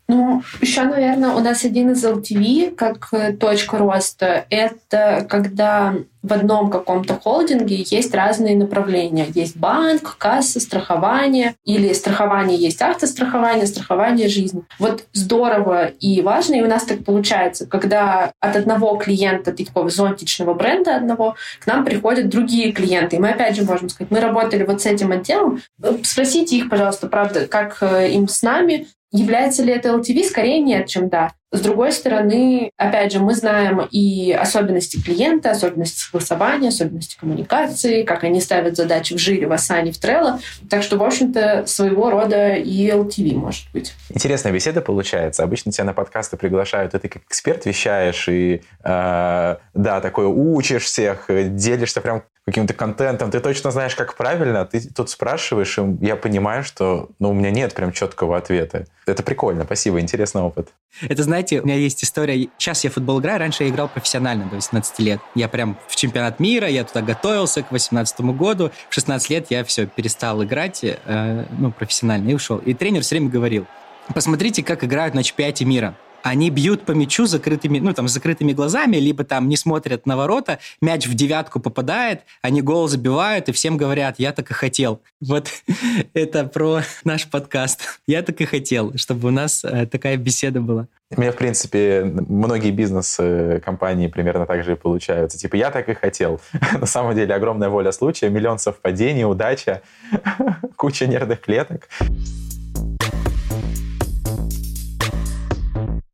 Ну, еще, наверное, у нас один из LTV, как э, точка роста, это когда в одном каком-то холдинге есть разные направления. Есть банк, касса, страхование, или страхование есть автострахование, страхование жизни. Вот здорово и важно, и у нас так получается, когда от одного клиента, такого зонтичного бренда одного, к нам приходят другие клиенты. И мы опять же можем сказать, мы работали вот с этим отделом, спросите их, пожалуйста, правда, как э, им с нами, Является ли это LTV? Скорее нет, чем да. С другой стороны, опять же, мы знаем и особенности клиента, особенности согласования, особенности коммуникации, как они ставят задачи в жире, в Asana, в Trello. Так что, в общем-то, своего рода и LTV может быть. Интересная беседа получается. Обычно тебя на подкасты приглашают, и ты как эксперт вещаешь, и э, да, такое учишь всех, делишься прям каким-то контентом, ты точно знаешь, как правильно, ты тут спрашиваешь, и я понимаю, что ну, у меня нет прям четкого ответа. Это прикольно, спасибо, интересный опыт. Это, знаете, у меня есть история. Сейчас я футбол играю, раньше я играл профессионально до 18 лет. Я прям в чемпионат мира, я туда готовился к 18 году. В 16 лет я все перестал играть, э, ну, профессионально, и ушел. И тренер все время говорил, посмотрите, как играют на чемпионате мира они бьют по мячу закрытыми, ну, там, закрытыми глазами, либо там не смотрят на ворота, мяч в девятку попадает, они гол забивают, и всем говорят, я так и хотел. Вот это про наш подкаст. Я так и хотел, чтобы у нас э, такая беседа была. У меня, в принципе, многие бизнес-компании примерно так же и получаются. Типа, я так и хотел. На самом деле, огромная воля случая, миллион совпадений, удача, куча нервных клеток.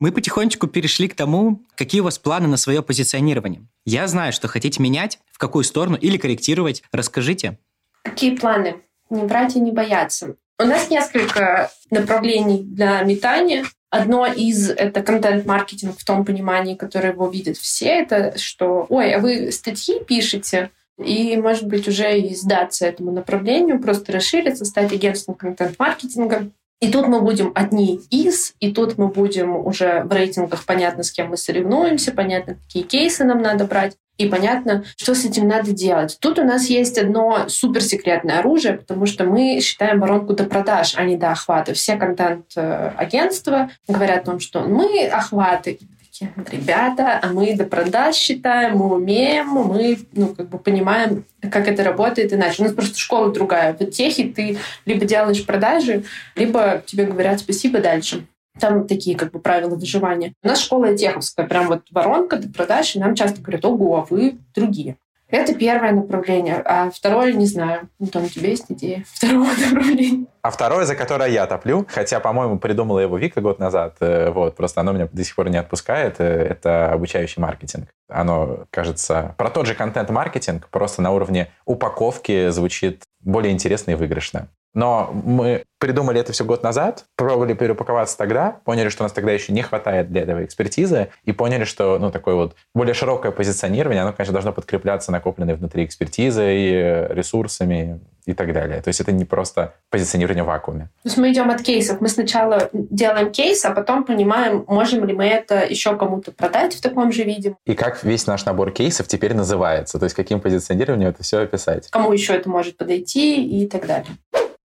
Мы потихонечку перешли к тому, какие у вас планы на свое позиционирование. Я знаю, что хотите менять, в какую сторону или корректировать. Расскажите. Какие планы? Не брать и не бояться. У нас несколько направлений для метания. Одно из — это контент-маркетинг в том понимании, которое его видят все. Это что, ой, а вы статьи пишете, и, может быть, уже и сдаться этому направлению, просто расшириться, стать агентством контент-маркетинга. И тут мы будем одни из, и тут мы будем уже в рейтингах понятно, с кем мы соревнуемся, понятно, какие кейсы нам надо брать, и понятно, что с этим надо делать. Тут у нас есть одно суперсекретное оружие, потому что мы считаем воронку до продаж, а не до охвата. Все контент-агентства говорят о том, что мы охваты, такие, ребята, а мы до продаж считаем, мы умеем, мы, ну, как бы понимаем, как это работает иначе. У нас просто школа другая. В техе ты либо делаешь продажи, либо тебе говорят спасибо дальше. Там такие как бы правила выживания. У нас школа теховская, прям вот воронка до продаж, и нам часто говорят, ого, а вы другие. Это первое направление. А второе, не знаю. Антон, у тебя есть идея второго направления? А второе, за которое я топлю, хотя, по-моему, придумала его Вика год назад, э, вот, просто оно меня до сих пор не отпускает, э, это обучающий маркетинг. Оно, кажется, про тот же контент-маркетинг, просто на уровне упаковки звучит более интересно и выигрышно. Но мы придумали это все год назад, пробовали переупаковаться тогда, поняли, что у нас тогда еще не хватает для этого экспертизы, и поняли, что ну, такое вот более широкое позиционирование, оно, конечно, должно подкрепляться накопленной внутри экспертизой, ресурсами и так далее. То есть это не просто позиционирование в вакууме. То есть мы идем от кейсов. Мы сначала делаем кейс, а потом понимаем, можем ли мы это еще кому-то продать в таком же виде. И как весь наш набор кейсов теперь называется, то есть каким позиционированием это все описать. Кому еще это может подойти и так далее.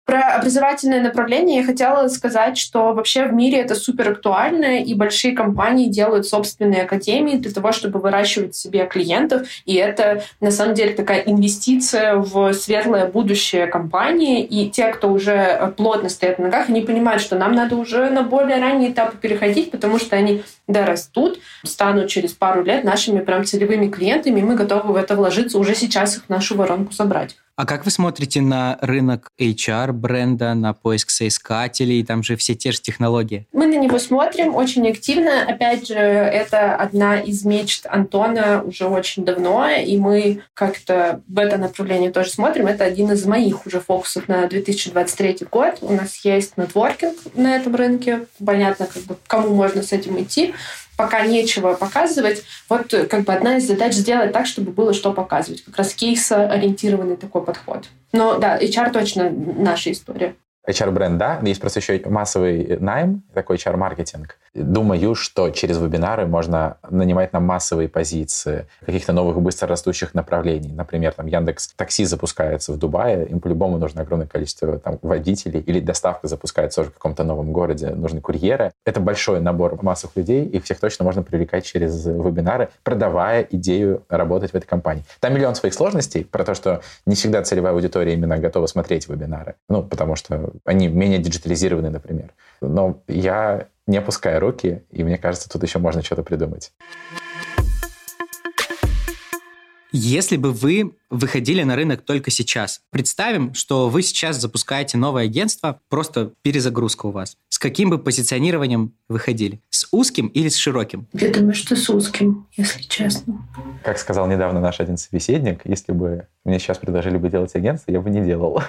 Про образовательное направление я хотела сказать, что вообще в мире это супер актуально, и большие компании делают собственные академии для того, чтобы выращивать себе клиентов, и это на самом деле такая инвестиция в светлое будущее компании, и те, кто уже плотно стоят на ногах, они понимают, что нам надо уже на более ранние этапы переходить, потому что они дорастут, станут через пару лет нашими прям целевыми клиентами, и мы готовы в это вложиться, уже сейчас их в нашу воронку собрать. А как вы смотрите на рынок HR бренда, на поиск соискателей? Там же все те же технологии. Мы на него смотрим очень активно. Опять же, это одна из мечт Антона уже очень давно, и мы как-то в это направление тоже смотрим. Это один из моих уже фокусов на 2023 год. У нас есть нетворкинг на этом рынке. Понятно, как бы, кому можно с этим идти пока нечего показывать. Вот как бы одна из задач сделать так, чтобы было что показывать. Как раз кейсо-ориентированный такой подход. Но да, HR точно наша история. HR-бренд, да, есть просто еще массовый найм, такой HR-маркетинг. Думаю, что через вебинары можно нанимать на массовые позиции каких-то новых быстро растущих направлений. Например, там Яндекс Такси запускается в Дубае, им по-любому нужно огромное количество там, водителей, или доставка запускается уже в каком-то новом городе, нужны курьеры. Это большой набор массовых людей, их всех точно можно привлекать через вебинары, продавая идею работать в этой компании. Там миллион своих сложностей про то, что не всегда целевая аудитория именно готова смотреть вебинары. Ну, потому что они менее диджитализированы, например. Но я не опускаю руки, и мне кажется, тут еще можно что-то придумать. Если бы вы выходили на рынок только сейчас, представим, что вы сейчас запускаете новое агентство, просто перезагрузка у вас. С каким бы позиционированием выходили? С узким или с широким? Я думаю, что с узким, если честно. Как сказал недавно наш один собеседник, если бы мне сейчас предложили бы делать агентство, я бы не делал.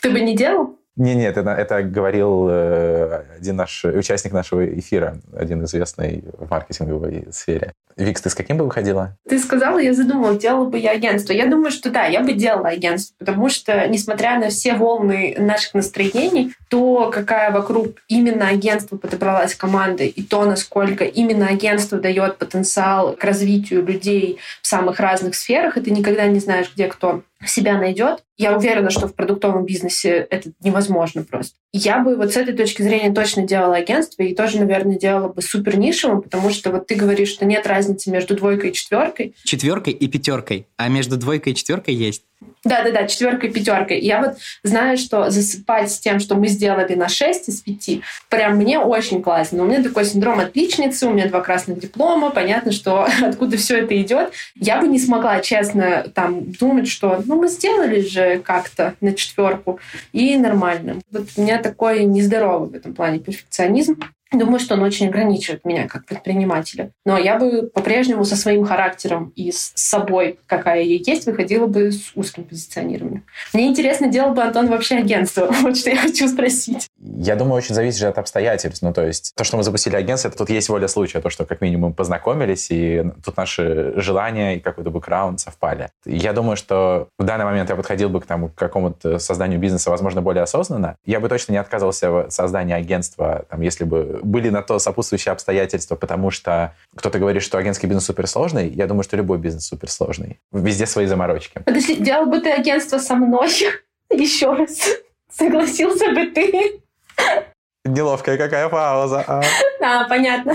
Ты бы не делал? Не, нет, это, это говорил э, один наш участник нашего эфира, один известный в маркетинговой сфере. Викс, ты с каким бы выходила? Ты сказала, я задумала, делала бы я агентство. Я думаю, что да, я бы делала агентство, потому что, несмотря на все волны наших настроений, то, какая вокруг именно агентство подобралась команда, и то, насколько именно агентство дает потенциал к развитию людей в самых разных сферах, и ты никогда не знаешь, где кто себя найдет. Я уверена, что в продуктовом бизнесе это невозможно просто. Я бы вот с этой точки зрения точно делала агентство и тоже, наверное, делала бы супер нишевым, потому что вот ты говоришь, что нет разницы между двойкой и четверкой. Четверкой и пятеркой. А между двойкой и четверкой есть. Да-да-да, четверкой, пятеркой. Я вот знаю, что засыпать с тем, что мы сделали на 6 из 5, прям мне очень классно. У меня такой синдром отличницы, у меня два красных диплома, понятно, что откуда все это идет. Я бы не смогла, честно, там думать, что ну мы сделали же как-то на четверку, и нормально. Вот у меня такой нездоровый в этом плане перфекционизм. Думаю, что он очень ограничивает меня как предпринимателя. Но я бы по-прежнему со своим характером и с собой, какая я есть, выходила бы с узким позиционированием. Мне интересно, делал бы Антон вообще агентство? Вот что я хочу спросить. Я думаю, очень зависит же от обстоятельств. Ну, то есть то, что мы запустили агентство, это тут есть воля случая, то, что как минимум познакомились, и тут наши желания и какой-то бэкграунд совпали. Я думаю, что в данный момент я подходил бы к, тому, к какому-то созданию бизнеса, возможно, более осознанно. Я бы точно не отказывался в создании агентства, там, если бы были на то сопутствующие обстоятельства, потому что кто-то говорит, что агентский бизнес суперсложный. Я думаю, что любой бизнес суперсложный. Везде свои заморочки. Подожди, делал бы ты агентство со мной еще раз? Согласился бы ты? Неловкая какая пауза. А. Да, понятно.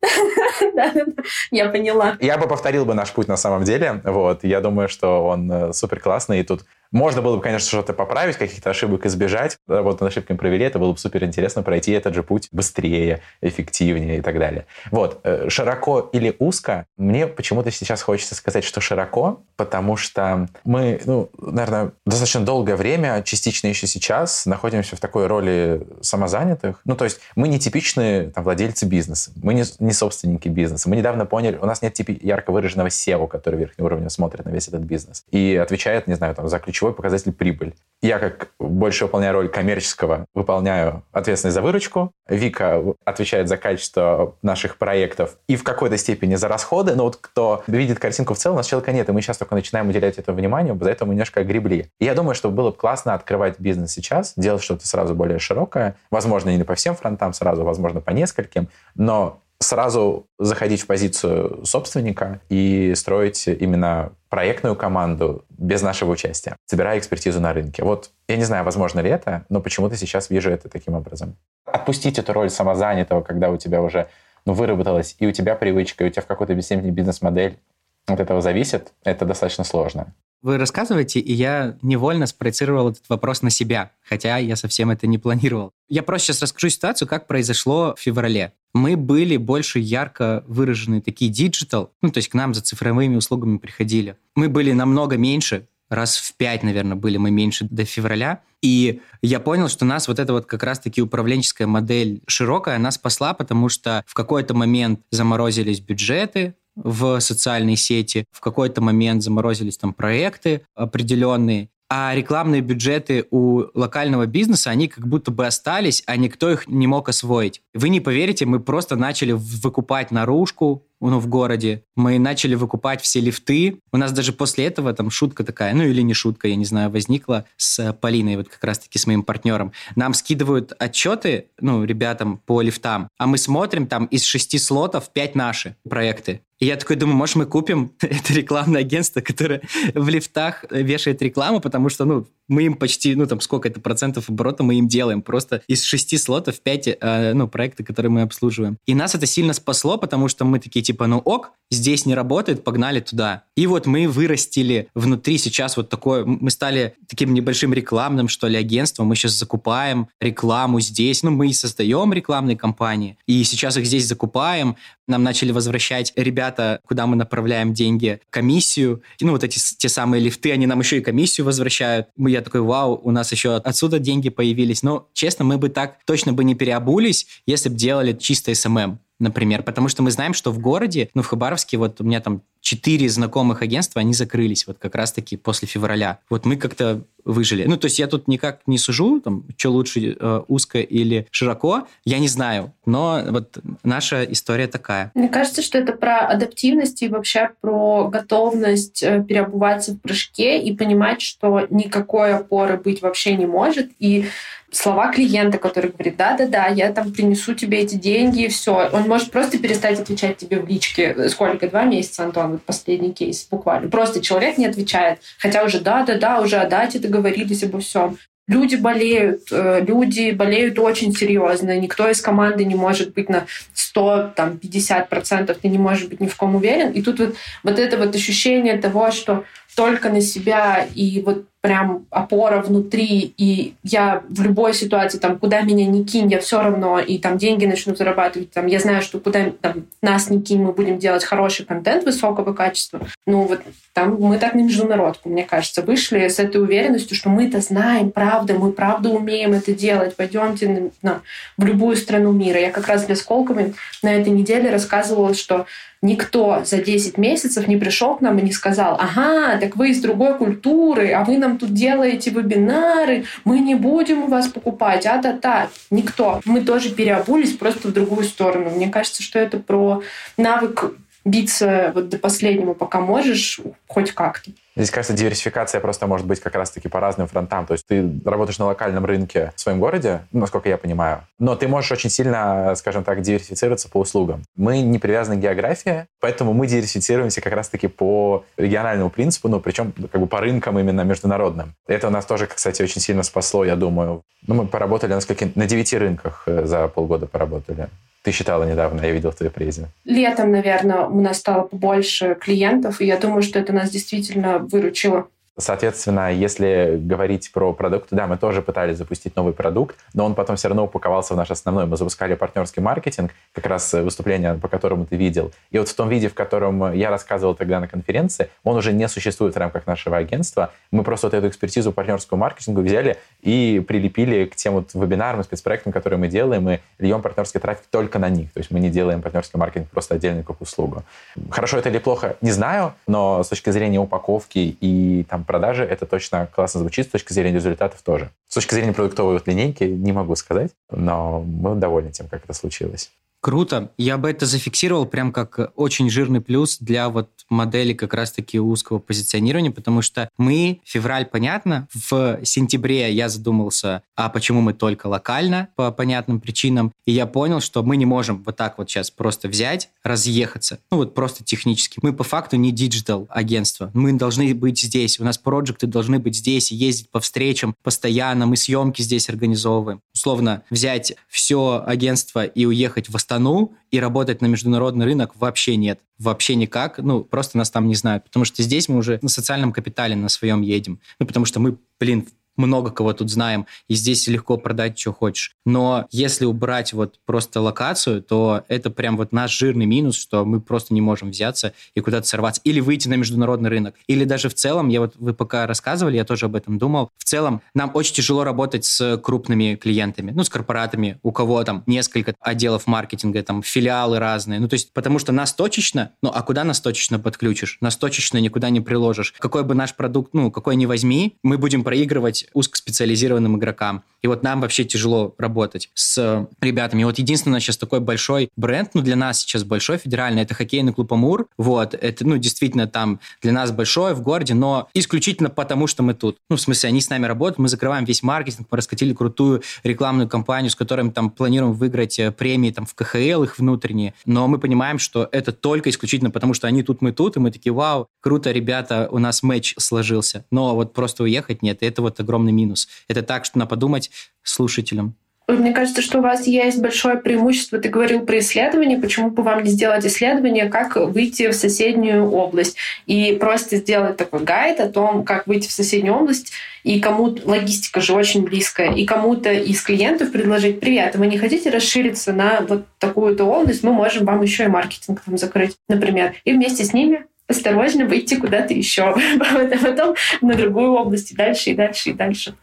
Я поняла. Я бы повторил бы наш путь на самом деле. Вот. Я думаю, что он э, супер классный. И тут можно было бы, конечно, что-то поправить, каких-то ошибок избежать. Работу над ошибками провели, это было бы супер интересно пройти этот же путь быстрее, эффективнее и так далее. Вот, э, широко или узко, мне почему-то сейчас хочется сказать, что широко, потому что мы, ну, наверное, достаточно долгое время, частично еще сейчас, находимся в такой роли самозанятых. Ну, то есть мы не типичные там, владельцы бизнеса, мы не, не собственники бизнеса. Мы недавно поняли, у нас нет типа ярко выраженного SEO, который верхнего уровня смотрит на весь этот бизнес и отвечает, не знаю, там, за ключ ключевой показатель прибыль. Я, как больше выполняю роль коммерческого, выполняю ответственность за выручку. Вика отвечает за качество наших проектов и в какой-то степени за расходы. Но вот кто видит картинку в целом, у нас человека нет, и мы сейчас только начинаем уделять этому внимание, за это мы немножко огребли. И я думаю, что было бы классно открывать бизнес сейчас, делать что-то сразу более широкое. Возможно, не по всем фронтам сразу, возможно, по нескольким, но сразу заходить в позицию собственника и строить именно проектную команду без нашего участия, собирая экспертизу на рынке. Вот я не знаю, возможно ли это, но почему-то сейчас вижу это таким образом. Отпустить эту роль самозанятого, когда у тебя уже ну, выработалась и у тебя привычка, и у тебя в какой-то степени бизнес-модель от этого зависит, это достаточно сложно. Вы рассказываете, и я невольно спроецировал этот вопрос на себя, хотя я совсем это не планировал. Я просто сейчас расскажу ситуацию, как произошло в феврале. Мы были больше ярко выраженные такие digital, ну, то есть к нам за цифровыми услугами приходили. Мы были намного меньше, раз в пять, наверное, были мы меньше до февраля. И я понял, что нас вот эта вот как раз-таки управленческая модель широкая, она спасла, потому что в какой-то момент заморозились бюджеты, в социальные сети. В какой-то момент заморозились там проекты определенные, а рекламные бюджеты у локального бизнеса, они как будто бы остались, а никто их не мог освоить. Вы не поверите, мы просто начали выкупать наружку, ну, в городе. Мы начали выкупать все лифты. У нас даже после этого там шутка такая, ну или не шутка, я не знаю, возникла с Полиной, вот как раз-таки с моим партнером. Нам скидывают отчеты, ну, ребятам по лифтам, а мы смотрим там из шести слотов пять наши проекты. И я такой думаю, может, мы купим это рекламное агентство, которое в лифтах вешает рекламу, потому что, ну, мы им почти, ну, там, сколько это процентов оборота мы им делаем. Просто из шести слотов пять, э, ну, проекты, которые мы обслуживаем. И нас это сильно спасло, потому что мы такие, типа, ну, ок, здесь не работает, погнали туда. И вот мы вырастили внутри сейчас вот такое, мы стали таким небольшим рекламным, что ли, агентством. Мы сейчас закупаем рекламу здесь. Ну, мы и создаем рекламные кампании. И сейчас их здесь закупаем. Нам начали возвращать ребята, куда мы направляем деньги, комиссию. Ну, вот эти те самые лифты, они нам еще и комиссию возвращают. Я такой, вау, у нас еще отсюда деньги появились. Но, честно, мы бы так точно бы не переобулись, если бы делали чисто SMM например, потому что мы знаем, что в городе, ну, в Хабаровске, вот у меня там четыре знакомых агентства, они закрылись вот как раз-таки после февраля. Вот мы как-то выжили. Ну, то есть я тут никак не сужу, там, что лучше, э, узко или широко, я не знаю. Но вот наша история такая. Мне кажется, что это про адаптивность и вообще про готовность э, переобуваться в прыжке и понимать, что никакой опоры быть вообще не может. И слова клиента, который говорит, да-да-да, я там принесу тебе эти деньги, и все. Он может просто перестать отвечать тебе в личке. Сколько? Два месяца, Антон, вот последний кейс буквально. Просто человек не отвечает, хотя уже да-да-да, уже о дате договорились обо всем. Люди болеют, э, люди болеют очень серьезно. Никто из команды не может быть на 100, там, 50 процентов, ты не можешь быть ни в ком уверен. И тут вот, вот это вот ощущение того, что только на себя и вот прям опора внутри, и я в любой ситуации, там, куда меня не кинь, я все равно, и там деньги начну зарабатывать, там, я знаю, что куда там, нас не кинь, мы будем делать хороший контент высокого качества. Ну, вот там мы так на международку, мне кажется, вышли с этой уверенностью, что мы это знаем, правда, мы правда умеем это делать, пойдемте на, на, в любую страну мира. Я как раз для Сколково на этой неделе рассказывала, что никто за 10 месяцев не пришел к нам и не сказал, ага, так вы из другой культуры, а вы нам тут делаете вебинары, мы не будем у вас покупать, а-та-та. Никто. Мы тоже переобулись просто в другую сторону. Мне кажется, что это про навык биться вот до последнего, пока можешь, хоть как-то. Здесь, кажется, диверсификация просто может быть как раз-таки по разным фронтам. То есть ты работаешь на локальном рынке в своем городе, насколько я понимаю, но ты можешь очень сильно, скажем так, диверсифицироваться по услугам. Мы не привязаны к географии, поэтому мы диверсифицируемся как раз-таки по региональному принципу, ну, причем как бы по рынкам именно международным. Это у нас тоже, кстати, очень сильно спасло, я думаю. Ну, мы поработали на, скольких, на девяти рынках э, за полгода поработали. Ты считала недавно, я видел в твоей презе. Летом, наверное, у нас стало побольше клиентов, и я думаю, что это нас действительно выручило. Соответственно, если говорить про продукты, да, мы тоже пытались запустить новый продукт, но он потом все равно упаковался в наш основной. Мы запускали партнерский маркетинг, как раз выступление, по которому ты видел. И вот в том виде, в котором я рассказывал тогда на конференции, он уже не существует в рамках нашего агентства. Мы просто вот эту экспертизу партнерского маркетинга взяли и прилепили к тем вот вебинарам, спецпроектам, которые мы делаем, и льем партнерский трафик только на них. То есть мы не делаем партнерский маркетинг просто отдельно как услугу. Хорошо это или плохо, не знаю, но с точки зрения упаковки и там продажи это точно классно звучит, с точки зрения результатов тоже. С точки зрения продуктовой вот линейки не могу сказать, но мы довольны тем, как это случилось. Круто. Я бы это зафиксировал прям как очень жирный плюс для вот модели как раз-таки узкого позиционирования, потому что мы, февраль, понятно, в сентябре я задумался, а почему мы только локально по понятным причинам, и я понял, что мы не можем вот так вот сейчас просто взять, разъехаться, ну вот просто технически. Мы по факту не digital агентство, мы должны быть здесь, у нас проекты должны быть здесь, ездить по встречам постоянно, мы съемки здесь организовываем. Условно, взять все агентство и уехать в Астану и работать на международный рынок вообще нет. Вообще никак. Ну, просто нас там не знают. Потому что здесь мы уже на социальном капитале на своем едем. Ну, потому что мы, блин, много кого тут знаем, и здесь легко продать, что хочешь. Но если убрать вот просто локацию, то это прям вот наш жирный минус, что мы просто не можем взяться и куда-то сорваться. Или выйти на международный рынок. Или даже в целом, я вот, вы пока рассказывали, я тоже об этом думал, в целом нам очень тяжело работать с крупными клиентами, ну, с корпоратами, у кого там несколько отделов маркетинга, там, филиалы разные. Ну, то есть, потому что нас точечно, ну, а куда нас точечно подключишь? Нас точечно никуда не приложишь. Какой бы наш продукт, ну, какой ни возьми, мы будем проигрывать узкоспециализированным игрокам. И вот нам вообще тяжело работать с ребятами. И вот единственное сейчас такой большой бренд, ну, для нас сейчас большой федеральный, это хоккейный клуб «Амур». Вот, это, ну, действительно там для нас большой в городе, но исключительно потому, что мы тут. Ну, в смысле, они с нами работают, мы закрываем весь маркетинг, мы раскатили крутую рекламную кампанию, с которой мы там планируем выиграть э, премии там в КХЛ их внутренние. Но мы понимаем, что это только исключительно потому, что они тут, мы тут, и мы такие, вау, круто, ребята, у нас матч сложился. Но вот просто уехать нет, это вот огромный минус. Это так, что надо подумать слушателям. Мне кажется, что у вас есть большое преимущество. Ты говорил про исследование. Почему бы вам не сделать исследование, как выйти в соседнюю область? И просто сделать такой гайд о том, как выйти в соседнюю область. И кому логистика же очень близкая. И кому-то из клиентов предложить, привет, вы не хотите расшириться на вот такую-то область? Мы можем вам еще и маркетинг вам закрыть, например. И вместе с ними осторожно выйти куда-то еще, потом на другую область и дальше, и дальше, и дальше.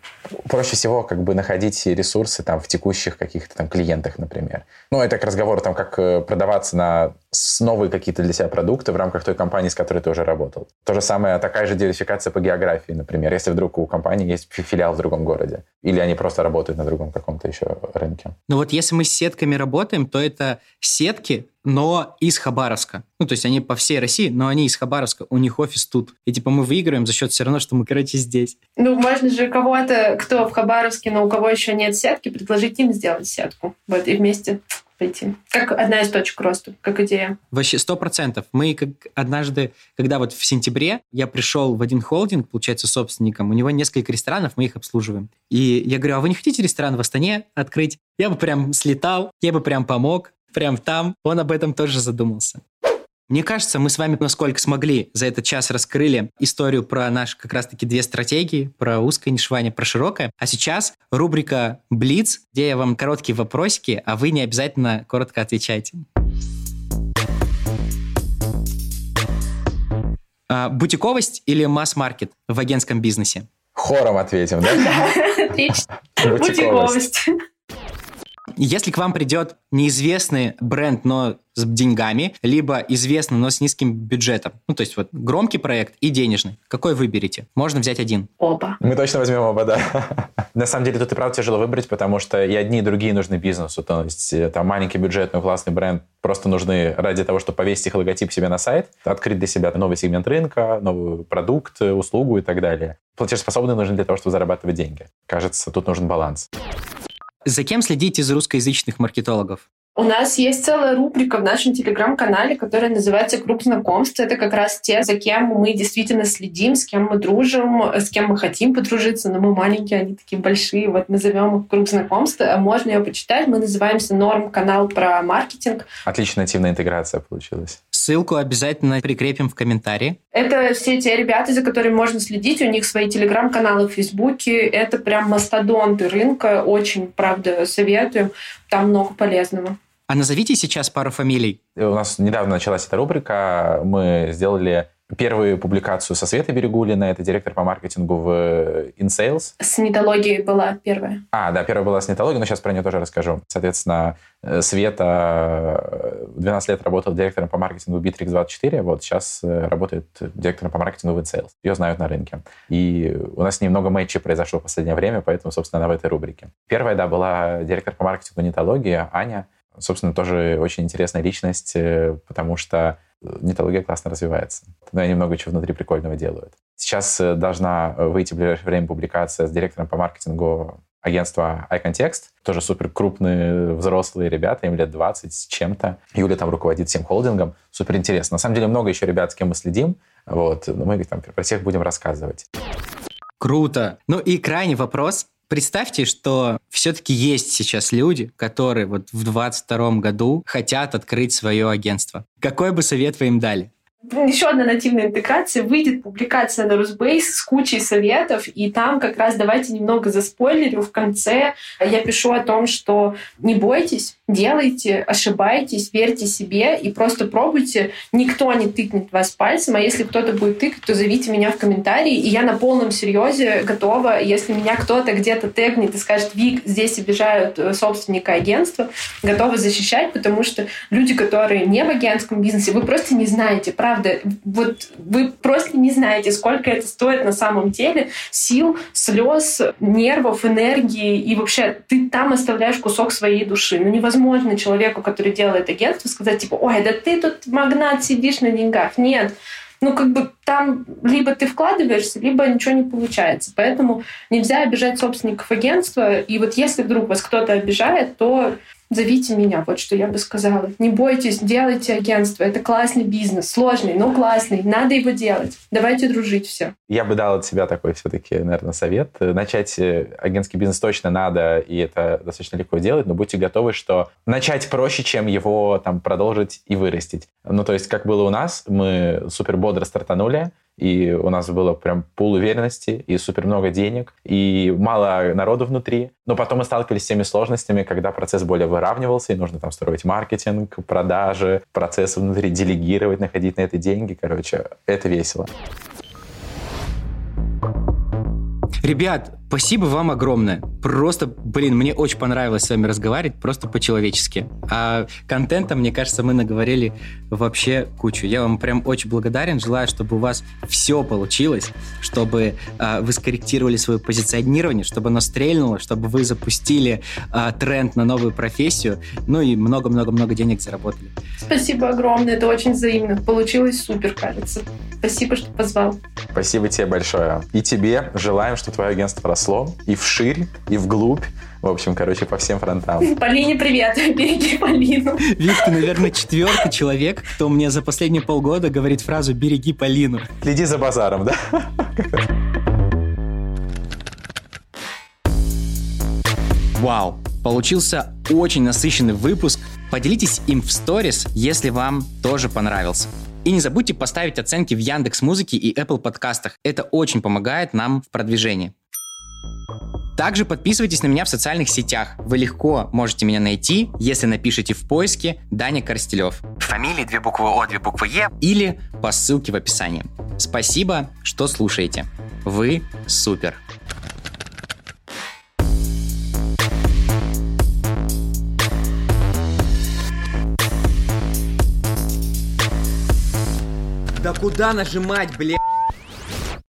Проще всего как бы находить ресурсы там в текущих каких-то там клиентах, например. Ну, это к разговору там, как э, продаваться на новые какие-то для себя продукты в рамках той компании, с которой ты уже работал. То же самое, такая же диверсификация по географии, например, если вдруг у компании есть филиал в другом городе, или они просто работают на другом каком-то еще рынке. Ну вот если мы с сетками работаем, то это сетки, но из Хабаровска. Ну, то есть они по всей России, но они из Хабаровска, у них офис тут. И типа мы выигрываем за счет все равно, что мы, короче, здесь. Ну, можно же кого-то, кто в Хабаровске, но у кого еще нет сетки, предложить им сделать сетку. Вот, и вместе пойти. Как одна из точек роста, как идея. Вообще, сто процентов. Мы как однажды, когда вот в сентябре я пришел в один холдинг, получается, собственником, у него несколько ресторанов, мы их обслуживаем. И я говорю, а вы не хотите ресторан в Астане открыть? Я бы прям слетал, я бы прям помог, прям там. Он об этом тоже задумался. Мне кажется, мы с вами, насколько смогли, за этот час раскрыли историю про наши как раз-таки две стратегии, про узкое нишевание, про широкое. А сейчас рубрика «Блиц», где я вам короткие вопросики, а вы не обязательно коротко отвечайте. А, бутиковость или масс-маркет в агентском бизнесе? Хором ответим, да? Отлично. Бутиковость. Если к вам придет неизвестный бренд, но с деньгами, либо известный, но с низким бюджетом, ну, то есть вот громкий проект и денежный, какой выберете? Можно взять один. Оба. Мы точно возьмем оба, да. На самом деле тут и правда тяжело выбрать, потому что и одни, и другие нужны бизнесу. То есть э, там маленький бюджет, но классный бренд просто нужны ради того, чтобы повесить их логотип себе на сайт, открыть для себя новый сегмент рынка, новый продукт, услугу и так далее. Платежеспособные нужны для того, чтобы зарабатывать деньги. Кажется, тут нужен баланс. За кем следите из русскоязычных маркетологов? У нас есть целая рубрика в нашем телеграм-канале, которая называется «Круг знакомств». Это как раз те, за кем мы действительно следим, с кем мы дружим, с кем мы хотим подружиться, но мы маленькие, они такие большие. Вот назовем их «Круг знакомств». А можно ее почитать. Мы называемся «Норм канал про маркетинг». Отличная нативная интеграция получилась. Ссылку обязательно прикрепим в комментарии. Это все те ребята, за которыми можно следить. У них свои телеграм-каналы в Фейсбуке. Это прям мастодонты рынка. Очень, правда, советую. Там много полезного. А назовите сейчас пару фамилий. У нас недавно началась эта рубрика. Мы сделали первую публикацию со Светой Берегулина, это директор по маркетингу в InSales. С нетологией была первая. А, да, первая была с нетологией, но сейчас про нее тоже расскажу. Соответственно, Света 12 лет работала директором по маркетингу Bittrex24, вот сейчас работает директором по маркетингу в InSales. Ее знают на рынке. И у нас немного матчей произошло в последнее время, поэтому, собственно, она в этой рубрике. Первая, да, была директор по маркетингу нетологии Аня, собственно, тоже очень интересная личность, э, потому что нетология классно развивается. Но они много чего внутри прикольного делают. Сейчас э, должна выйти в ближайшее время публикация с директором по маркетингу агентства iContext. Тоже супер крупные взрослые ребята, им лет 20 с чем-то. Юля там руководит всем холдингом. Супер интересно. На самом деле много еще ребят, с кем мы следим. Вот. Но мы там про всех будем рассказывать. Круто. Ну и крайний вопрос. Представьте, что все-таки есть сейчас люди, которые вот в 22 году хотят открыть свое агентство. Какой бы совет вы им дали? Еще одна нативная интеграция, выйдет публикация на Русбейс с кучей советов, и там как раз давайте немного заспойлерю. В конце я пишу о том, что не бойтесь, делайте, ошибайтесь, верьте себе и просто пробуйте. Никто не тыкнет вас пальцем, а если кто-то будет тыкать, то зовите меня в комментарии, и я на полном серьезе готова, если меня кто-то где-то тегнет и скажет, Вик, здесь обижают э, собственника агентства, готова защищать, потому что люди, которые не в агентском бизнесе, вы просто не знаете, правда, правда, вот вы просто не знаете, сколько это стоит на самом деле сил, слез, нервов, энергии, и вообще ты там оставляешь кусок своей души. Ну невозможно человеку, который делает агентство, сказать типа, ой, да ты тут магнат сидишь на деньгах. Нет, ну, как бы там либо ты вкладываешься, либо ничего не получается. Поэтому нельзя обижать собственников агентства. И вот если вдруг вас кто-то обижает, то зовите меня, вот что я бы сказала. Не бойтесь, делайте агентство. Это классный бизнес, сложный, но классный. Надо его делать. Давайте дружить все. Я бы дал от себя такой все-таки, наверное, совет. Начать э, агентский бизнес точно надо, и это достаточно легко делать, но будьте готовы, что начать проще, чем его там продолжить и вырастить. Ну, то есть, как было у нас, мы супер бодро стартанули, и у нас было прям пул уверенности, и супер много денег, и мало народу внутри. Но потом мы сталкивались с теми сложностями, когда процесс более выравнивался, и нужно там строить маркетинг, продажи, процессы внутри, делегировать, находить на это деньги. Короче, это весело. Ребят, спасибо вам огромное. Просто, блин, мне очень понравилось с вами разговаривать, просто по-человечески. А контента, мне кажется, мы наговорили вообще кучу. Я вам прям очень благодарен. Желаю, чтобы у вас все получилось, чтобы а, вы скорректировали свое позиционирование, чтобы оно стрельнуло, чтобы вы запустили а, тренд на новую профессию, ну и много-много-много денег заработали. Спасибо огромное, это очень взаимно. Получилось супер, кажется. Спасибо, что позвал. Спасибо тебе большое. И тебе желаем, чтобы твое агентство росло и вширь, и вглубь. В общем, короче, по всем фронтам. Полине привет, береги Полину. Вик, ты, наверное, четвертый человек, кто мне за последние полгода говорит фразу «береги Полину». Следи за базаром, да? Вау, получился очень насыщенный выпуск. Поделитесь им в сторис, если вам тоже понравился. И не забудьте поставить оценки в Яндекс Музыке и Apple подкастах. Это очень помогает нам в продвижении. Также подписывайтесь на меня в социальных сетях. Вы легко можете меня найти, если напишите в поиске Даня Корстелев. Фамилии две буквы О, две буквы Е. Или по ссылке в описании. Спасибо, что слушаете. Вы супер. Да куда нажимать, блядь?